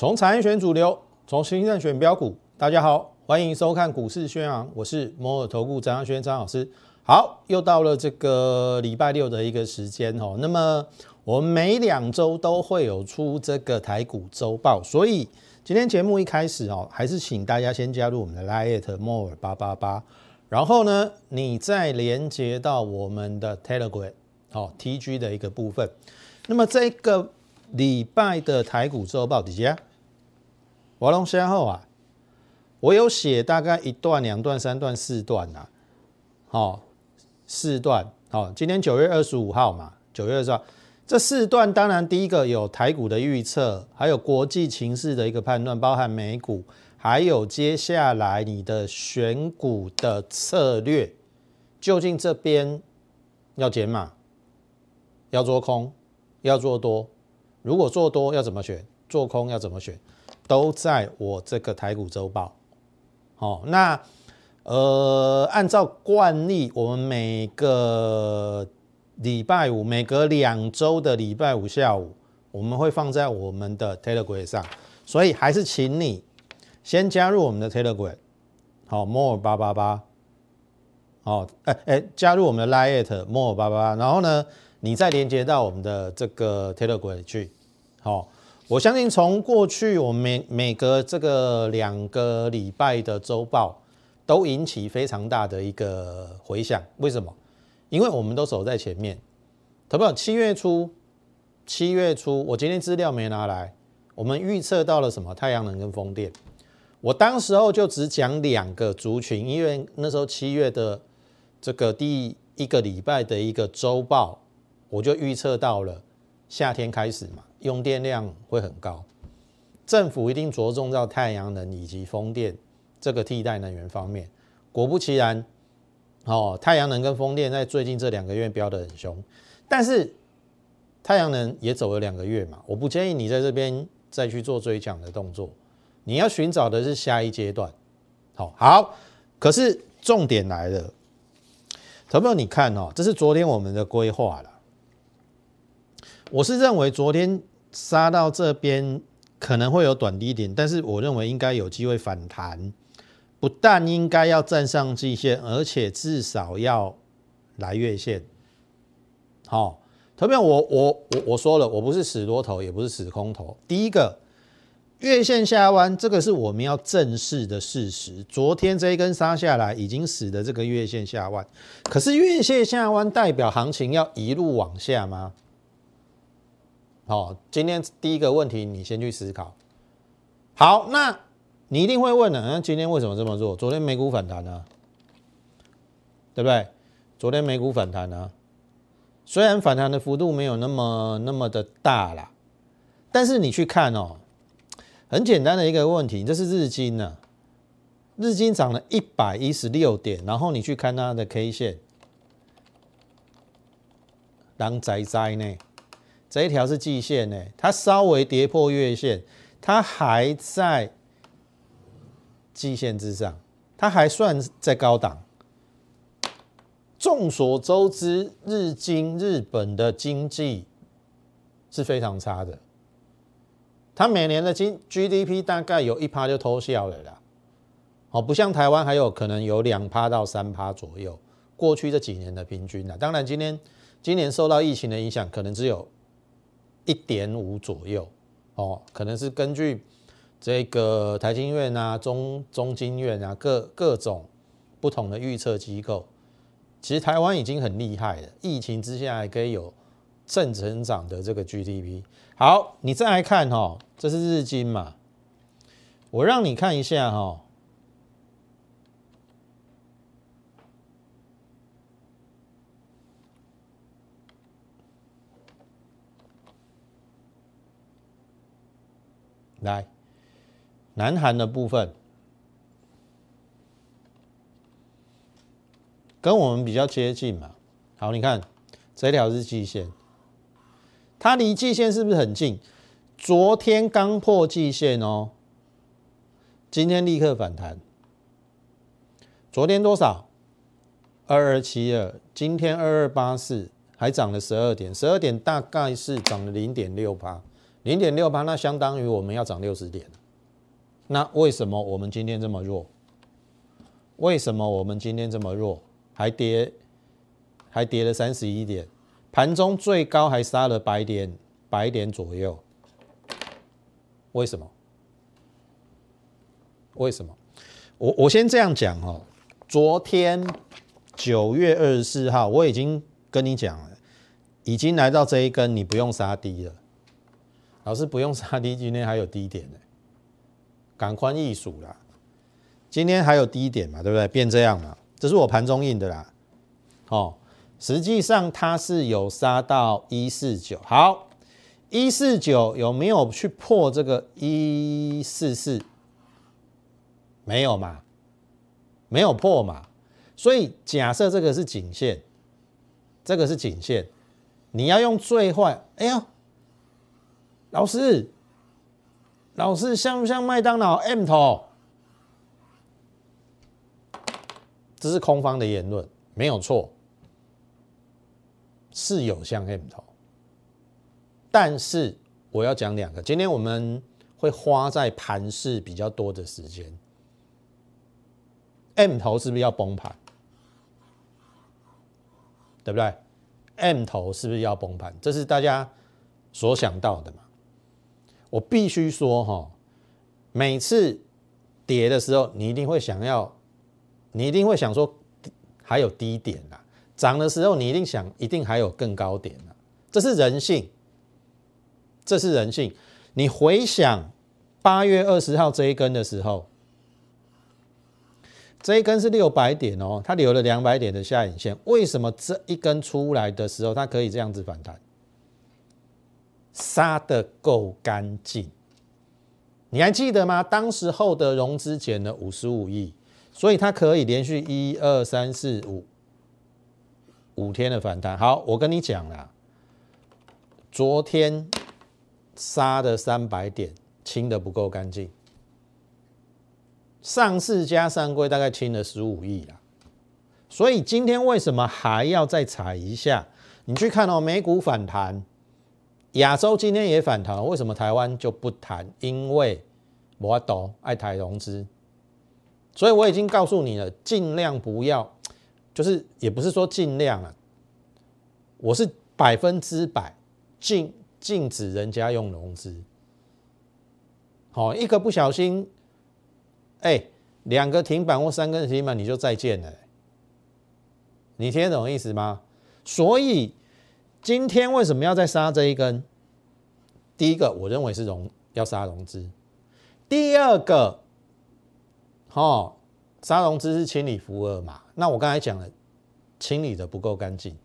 从产业选主流，从新任选标股。大家好，欢迎收看股市宣扬，我是摩尔投顾张轩张老师。好，又到了这个礼拜六的一个时间哦。那么我们每两周都会有出这个台股周报，所以今天节目一开始哦，还是请大家先加入我们的 Lite More 八八八，然后呢，你再连接到我们的 Telegram 哦 TG 的一个部分。那么这个礼拜的台股周报底下，我龙先后啊，我有写大概一段、两段、三段、四段呐，好，四段好。今天九月二十五号嘛，九月二十号，这四段当然第一个有台股的预测，还有国际情势的一个判断，包含美股，还有接下来你的选股的策略，究竟这边要减码，要做空。要做多，如果做多要怎么选？做空要怎么选？都在我这个台股周报。好，那呃，按照惯例，我们每个礼拜五，每隔两周的礼拜五下午，我们会放在我们的 Telegram 上。所以还是请你先加入我们的 Telegram。好，more 八八八。好，哎哎，加入我们的 Lite more 八八八，然后呢？你再连接到我们的这个 Telegram 去，好，我相信从过去我们每每隔这个两个礼拜的周报都引起非常大的一个回响。为什么？因为我们都守在前面。投票七月初，七月初，我今天资料没拿来，我们预测到了什么？太阳能跟风电。我当时候就只讲两个族群，因为那时候七月的这个第一个礼拜的一个周报。我就预测到了夏天开始嘛，用电量会很高，政府一定着重到太阳能以及风电这个替代能源方面。果不其然，哦，太阳能跟风电在最近这两个月飙得很凶，但是太阳能也走了两个月嘛，我不建议你在这边再去做追抢的动作，你要寻找的是下一阶段。好，好，可是重点来了，朋友，你看哦，这是昨天我们的规划了。我是认为昨天杀到这边可能会有短低点，但是我认为应该有机会反弹，不但应该要站上季线，而且至少要来月线。好，特别我我我我说了，我不是死多头，也不是死空头。第一个月线下弯，这个是我们要正视的事实。昨天这一根杀下来，已经使得这个月线下弯，可是月线下弯代表行情要一路往下吗？好，今天第一个问题，你先去思考。好，那你一定会问了，那今天为什么这么做？昨天美股反弹呢，对不对？昨天美股反弹呢，虽然反弹的幅度没有那么那么的大啦，但是你去看哦，很简单的一个问题，这是日经呢，日经涨了一百一十六点，然后你去看它的 K 线，当仔仔呢？这一条是季线呢，它稍微跌破月线，它还在季线之上，它还算在高档。众所周知，日经日本的经济是非常差的，它每年的经 GDP 大概有一趴就偷笑了啦。哦，不像台湾还有可能有两趴到三趴左右，过去这几年的平均啊。当然，今年今年受到疫情的影响，可能只有。一点五左右，哦，可能是根据这个台经院啊、中中经院啊各各种不同的预测机构，其实台湾已经很厉害了，疫情之下还可以有正成长的这个 GDP。好，你再来看哈，这是日经嘛，我让你看一下哈。来，南韩的部分跟我们比较接近嘛？好，你看这条是季线，它离季线是不是很近？昨天刚破季线哦，今天立刻反弹。昨天多少？二二七二，今天二二八四，还涨了十二点，十二点大概是涨了零点六八。零点六八，那相当于我们要涨六十点。那为什么我们今天这么弱？为什么我们今天这么弱？还跌，还跌了三十一点，盘中最高还杀了百点，百点左右。为什么？为什么？我我先这样讲哦。昨天九月二十四号，我已经跟你讲了，已经来到这一根，你不用杀低了。老师不用杀低，今天还有低点呢，赶快易数啦。今天还有低点嘛，对不对？变这样嘛，这是我盘中印的啦。哦，实际上它是有杀到一四九，好，一四九有没有去破这个一四四？没有嘛，没有破嘛。所以假设这个是颈线，这个是颈线，你要用最坏，哎呀，老师，老师像不像麦当劳 M 头？这是空方的言论，没有错，是有像 M 头，但是我要讲两个，今天我们会花在盘市比较多的时间，M 头是不是要崩盘？对不对？M 头是不是要崩盘？这是大家所想到的嘛？我必须说哈，每次跌的时候，你一定会想要。你一定会想说，还有低点呐？涨的时候，你一定想，一定还有更高点呐。这是人性，这是人性。你回想八月二十号这一根的时候，这一根是六百点哦，它留了两百点的下影线。为什么这一根出来的时候，它可以这样子反弹，杀的够干净？你还记得吗？当时候的融资减了五十五亿。所以它可以连续一二三四五五天的反弹。好，我跟你讲了，昨天杀的三百点清的不够干净，上市加上柜大概清了十五亿啦。所以今天为什么还要再踩一下？你去看哦，美股反弹，亚洲今天也反弹，为什么台湾就不谈？因为我懂爱台融资。所以我已经告诉你了，尽量不要，就是也不是说尽量啊，我是百分之百禁禁止人家用融资。好，一个不小心，哎，两个停板或三个停板你就再见了，你听得懂意思吗？所以今天为什么要再杀这一根？第一个，我认为是融要杀融资；第二个。哦，杀融资是清理福尔嘛？那我刚才讲了，清理的不够干净。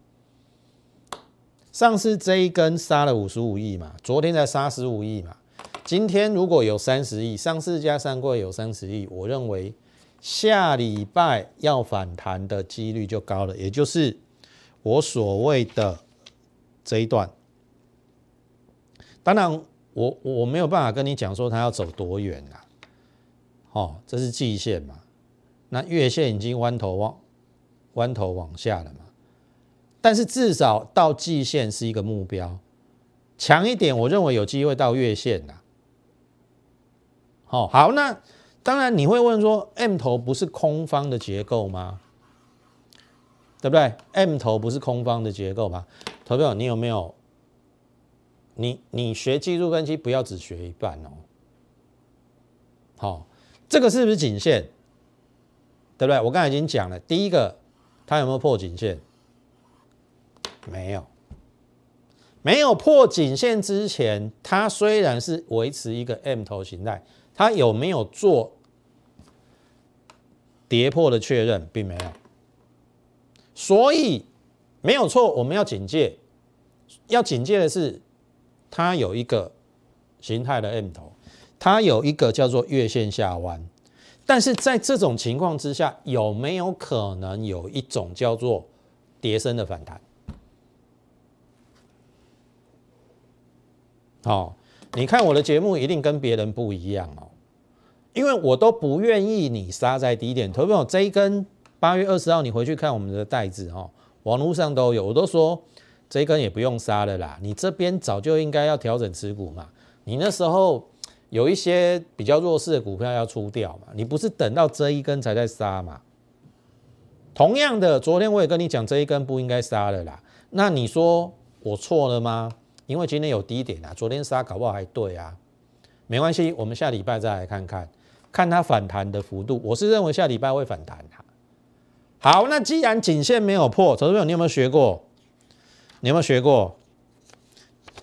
上次这一根杀了五十五亿嘛，昨天才杀十五亿嘛，今天如果有三十亿，上市加上过有三十亿，我认为下礼拜要反弹的几率就高了，也就是我所谓的这一段。当然，我我没有办法跟你讲说它要走多远啊。哦，这是季线嘛？那月线已经弯头往弯头往下了嘛？但是至少到季线是一个目标，强一点，我认为有机会到月线的。哦，好，那当然你会问说，M 头不是空方的结构吗？对不对？M 头不是空方的结构吗？投票，你有没有？你你学技术分析不要只学一半哦。好。这个是不是颈线？对不对？我刚才已经讲了，第一个，它有没有破颈线？没有，没有破颈线之前，它虽然是维持一个 M 头形态，它有没有做跌破的确认，并没有。所以没有错，我们要警戒，要警戒的是，它有一个形态的 M 头。它有一个叫做月线下弯，但是在这种情况之下，有没有可能有一种叫做叠升的反弹？好，你看我的节目一定跟别人不一样哦，因为我都不愿意你杀在低点。投票这一根八月二十号，你回去看我们的袋子哦，网络上都有，我都说这一根也不用杀了啦，你这边早就应该要调整持股嘛。你那时候有一些比较弱势的股票要出掉嘛，你不是等到这一根才在杀嘛？同样的，昨天我也跟你讲这一根不应该杀了啦，那你说我错了吗？因为今天有低点啊，昨天杀搞不好还对啊，没关系，我们下礼拜再来看看，看它反弹的幅度，我是认为下礼拜会反弹。好，那既然颈线没有破，投资朋友，你有没有学过？你有没有学过？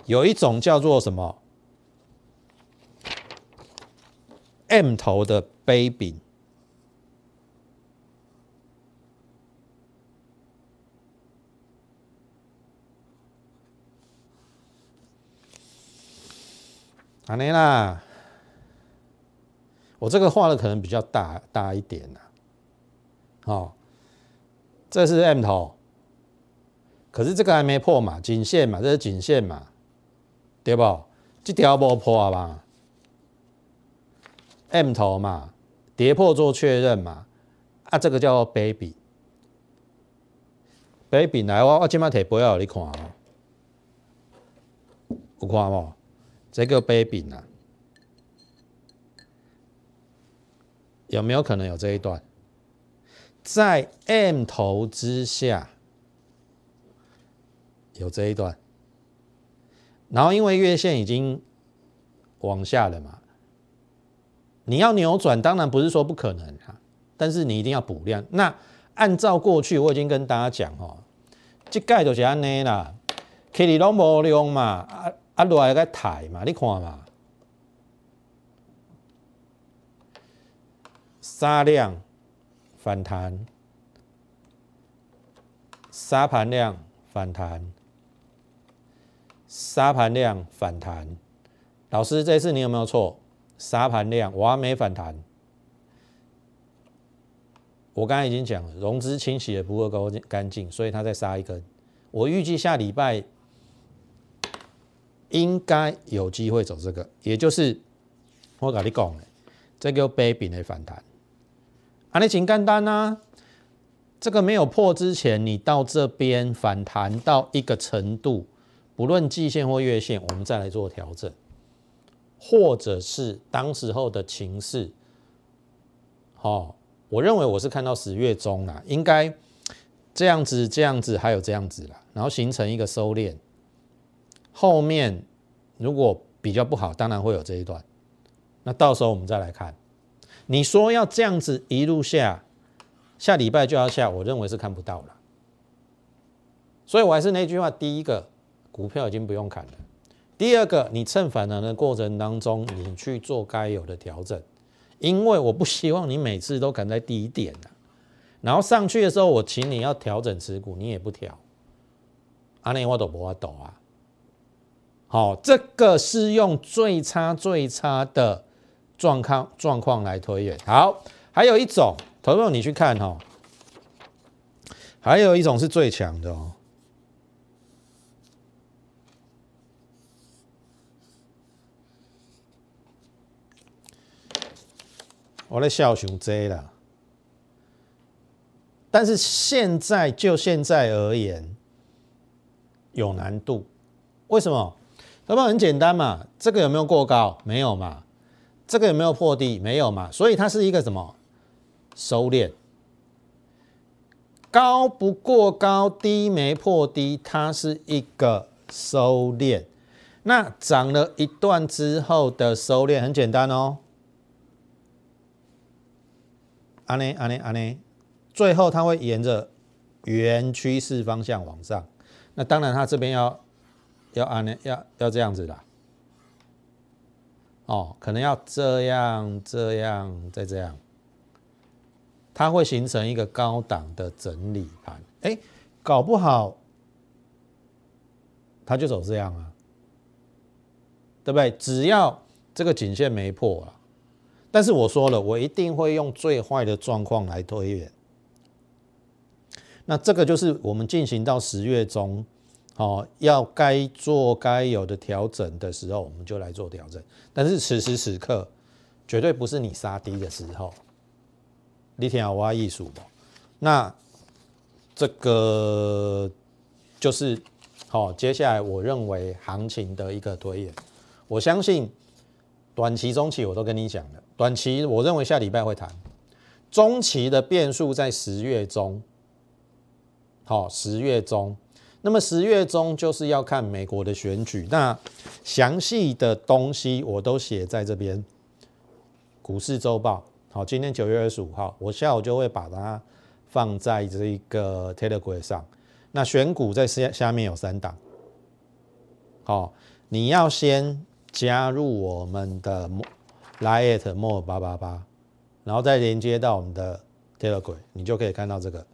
有一种叫做什么 M 头的杯柄，安尼啦，我这个画的可能比较大大一点呐，好。这是 M 头，可是这个还没破嘛，颈线嘛，这是颈线嘛，对不？这条没破吧？M 头嘛，跌破做确认嘛，啊，这个叫 baby，baby 来我我今麦提不要你看哦，有看无？这个 baby 啊，有没有可能有这一段？在 M 头之下有这一段，然后因为月线已经往下了嘛，你要扭转，当然不是说不可能啊，但是你一定要补量。那按照过去我已经跟大家讲哦，这盖就是安尼啦，K 里拢无量嘛，啊啊落来个抬嘛，你看嘛，三量。反弹，杀盘量反弹，杀盘量反弹。老师，这次你有没有错？杀盘量我还没反弹。我刚才已经讲了，融资清洗的不够干净，所以它再杀一根。我预计下礼拜应该有机会走这个，也就是我跟你讲的，这个 baby 的反弹。啊，你请干单呐！这个没有破之前，你到这边反弹到一个程度，不论季线或月线，我们再来做调整，或者是当时候的情势，好，我认为我是看到十月中啦，应该这样子、这样子，还有这样子啦，然后形成一个收敛。后面如果比较不好，当然会有这一段，那到时候我们再来看。你说要这样子一路下，下礼拜就要下，我认为是看不到了。所以我还是那句话：第一个，股票已经不用砍了；第二个，你趁反弹的过程当中，你去做该有的调整，因为我不希望你每次都砍在低点的，然后上去的时候，我请你要调整持股，你也不调，阿内我都不会抖啊。好，这个是用最差最差的。状况状况来推演，好，还有一种，投友你去看哈，还有一种是最强的哦。我在笑熊 J 了，但是现在就现在而言有难度，为什么？那么很简单嘛，这个有没有过高？没有嘛。这个有没有破低？没有嘛，所以它是一个什么收敛？高不过高，低没破低，它是一个收敛。那涨了一段之后的收敛很简单哦，安呢安呢安呢，最后它会沿着原趋势方向往上。那当然，它这边要要安呢要要这样子的。哦，可能要这样、这样、再这样，它会形成一个高档的整理盘。哎，搞不好它就走这样啊，对不对？只要这个颈线没破啊，但是我说了，我一定会用最坏的状况来推演。那这个就是我们进行到十月中。哦，要该做该有的调整的时候，我们就来做调整。但是此时此刻，绝对不是你杀低的时候。你听我挖艺术不？那这个就是好，接下来我认为行情的一个推演。我相信短期、中期我都跟你讲了。短期我认为下礼拜会谈，中期的变数在十月中。好，十月中，那么十月中就是要看美国的选举。那详细的东西我都写在这边，股市周报。好，今天九月二十五号，我下午就会把它放在这一个 Telegram 上。那选股在下下面有三档。好，你要先加入我们的 Line at more 八八八，然后再连接到我们的 Telegram，你就可以看到这个。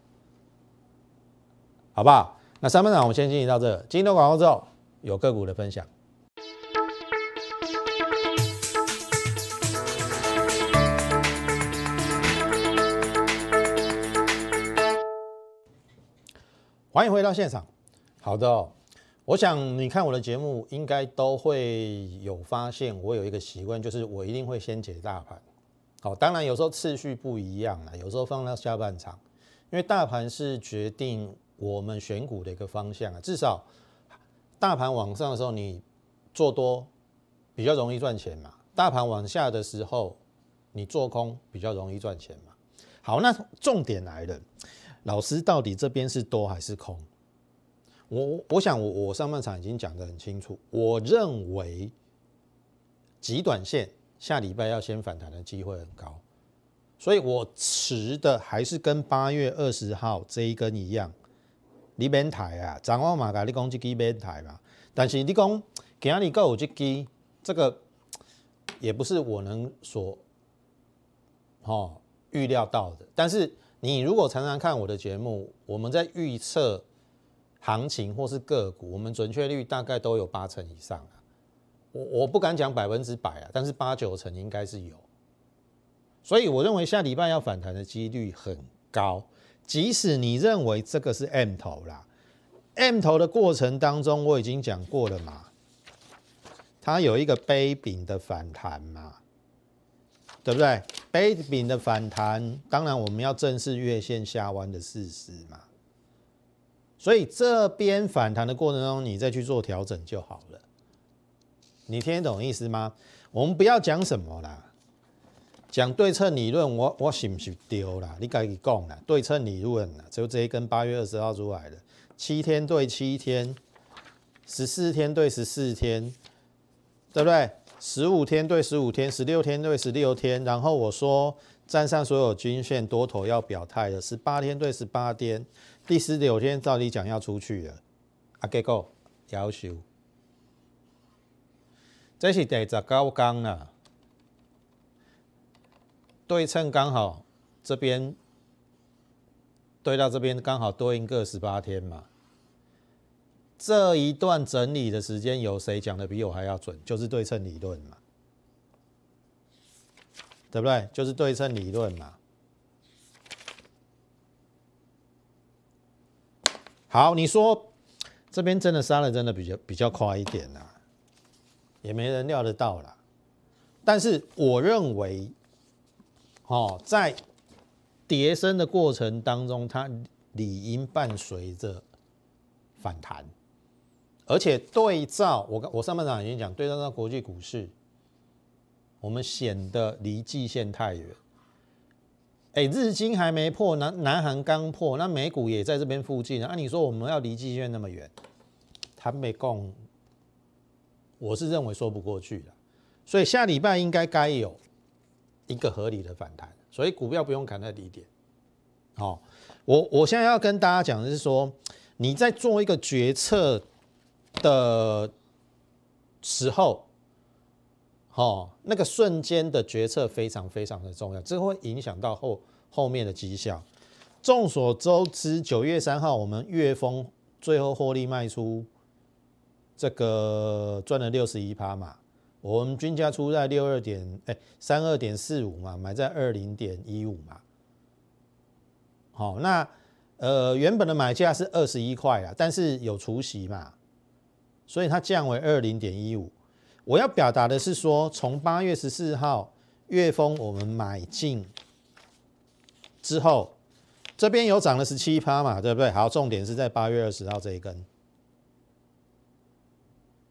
好不好？那三分场我们先进行到这。今天广告之后有个股的分享。欢迎回到现场。好的，我想你看我的节目，应该都会有发现，我有一个习惯，就是我一定会先解大盘。好，当然有时候次序不一样啦，有时候放到下半场，因为大盘是决定。我们选股的一个方向啊，至少大盘往上的时候，你做多比较容易赚钱嘛；大盘往下的时候，你做空比较容易赚钱嘛。好，那重点来了，老师到底这边是多还是空？我我想我我上半场已经讲得很清楚，我认为极短线下礼拜要先反弹的机会很高，所以我持的还是跟八月二十号这一根一样。你免抬啊，掌握嘛？甲你讲这支免抬嘛？但是你讲今日够有这支，这个也不是我能所哦预料到的。但是你如果常常看我的节目，我们在预测行情或是个股，我们准确率大概都有八成以上啊。我我不敢讲百分之百啊，但是八九成应该是有。所以我认为下礼拜要反弹的几率很高。即使你认为这个是 M 头啦，M 头的过程当中我已经讲过了嘛，它有一个杯柄的反弹嘛，对不对？杯柄的反弹，当然我们要正视月线下弯的事实嘛。所以这边反弹的过程中，你再去做调整就好了。你听得懂意思吗？我们不要讲什么啦。讲对称理论，我我是不是丢啦？你该己讲啦。对称理论啦，就这一根八月二十号出来的，七天对七天，十四天对十四天，对不对？十五天对十五天，十六天对十六天。然后我说站上所有均线多头要表态了，十八天对十八天，第十九天照理讲要出去了，啊，结果要求，这是第十九天了。对称刚好这边对到这边刚好多应个十八天嘛，这一段整理的时间有谁讲的比我还要准？就是对称理论嘛，对不对？就是对称理论嘛。好，你说这边真的杀的真的比较比较快一点呐，也没人料得到啦。但是我认为。哦，在叠升的过程当中，它理应伴随着反弹，而且对照我我上半场已经讲，对照到国际股市，我们显得离季线太远。哎，日经还没破，南南韩刚破，那美股也在这边附近，那你说我们要离季线那么远，它没共，我是认为说不过去的，所以下礼拜应该该有。一个合理的反弹，所以股票不用砍在低点。好，我我现在要跟大家讲的是说，你在做一个决策的时候，哦，那个瞬间的决策非常非常的重要，这会影响到后后面的绩效。众所周知，九月三号我们月峰最后获利卖出，这个赚了六十一趴嘛。我们均价出在六二点，哎，三二点四五嘛，买在二零点一五嘛。好，那呃原本的买价是二十一块啊，但是有除息嘛，所以它降为二零点一五。我要表达的是说，从八月十四号月峰我们买进之后，这边有涨了十七趴嘛，对不对？好，重点是在八月二十号这一根，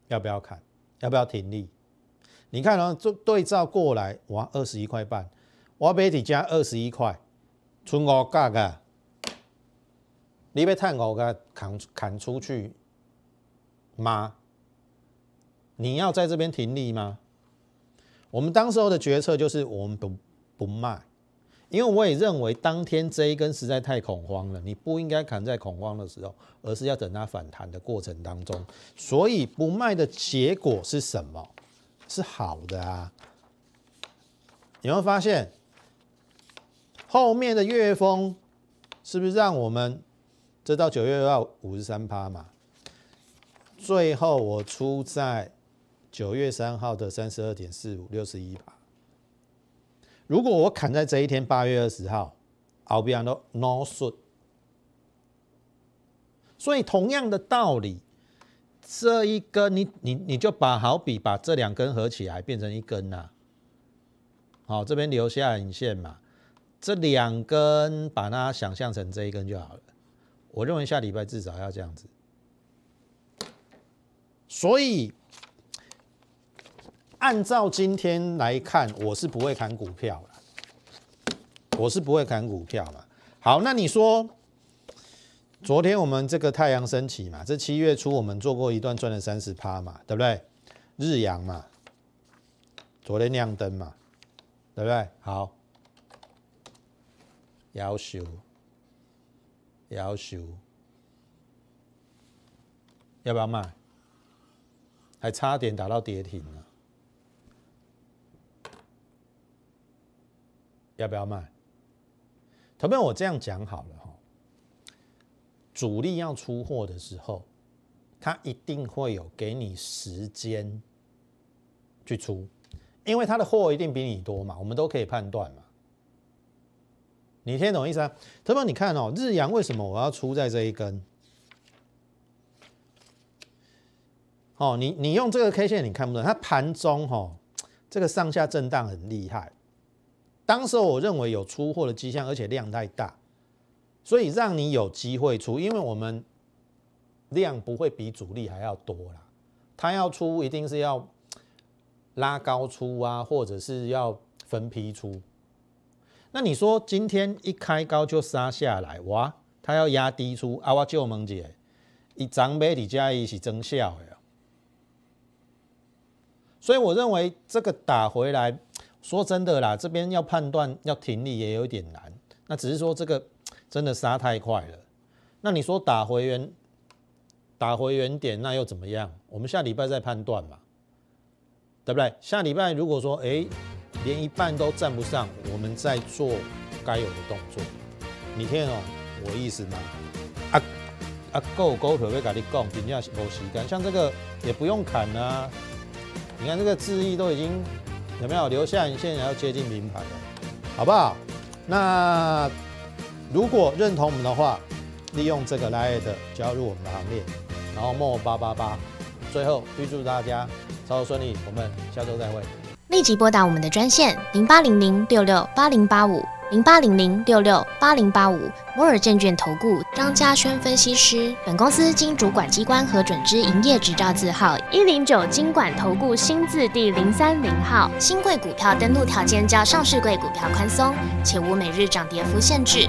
要不要看？要不要停利？你看哦，就对照过来，哇，二十一块半，我买底加二十一块，存五价个，你被探五个砍砍出去吗？你要在这边停利吗？我们当时候的决策就是我们不不卖，因为我也认为当天这一根实在太恐慌了，你不应该砍在恐慌的时候，而是要等它反弹的过程当中。所以不卖的结果是什么？是好的啊！有没有发现后面的月峰是不是让我们这到九月二五十三趴嘛？最后我出在九月三号的三十二点四五六十一趴。如果我砍在这一天八月二十号，I'll be on no s 所以同样的道理。这一根，你你你就把好比把这两根合起来变成一根呐，好，这边留下影线嘛，这两根把它想象成这一根就好了。我认为下礼拜至少要这样子，所以按照今天来看，我是不会砍股票了，我是不会砍股票了。好，那你说？昨天我们这个太阳升起嘛，这七月初我们做过一段赚了三十趴嘛，对不对？日阳嘛，昨天亮灯嘛，对不对？好，要求，要求，要不要卖？还差点打到跌停了，要不要卖？投票我这样讲好了。主力要出货的时候，他一定会有给你时间去出，因为他的货一定比你多嘛，我们都可以判断嘛。你听懂意思啊？特别你看哦，日阳为什么我要出在这一根？哦，你你用这个 K 线你看不懂，它盘中哈这个上下震荡很厉害，当时我认为有出货的迹象，而且量太大。所以让你有机会出，因为我们量不会比主力还要多啦。他要出一定是要拉高出啊，或者是要分批出。那你说今天一开高就杀下来，哇，他要压低出啊？我就问姐，一涨买底加一是增效的。所以我认为这个打回来，说真的啦，这边要判断要停利也有点难。那只是说这个。真的杀太快了，那你说打回原打回原点，那又怎么样？我们下礼拜再判断嘛，对不对？下礼拜如果说哎连一半都站不上，我们再做该有的动作。你听哦，我意思吗？啊啊，够够可不可以跟你讲？评价是无时间，像这个也不用砍啊。你看这个字意都已经有没有留下影线，要接近名牌了，好不好？那。如果认同我们的话，利用这个来的加入我们的行列，然后莫八八八，最后预祝大家操作顺利，我们下周再会。立即拨打我们的专线零八零零六六八零八五零八零零六六八零八五摩尔证券投顾张嘉轩分析师。本公司经主管机关核准之营业执照字号一零九金管投顾新字第零三零号。新贵股票登录条件较上市贵股票宽松，且无每日涨跌幅限制。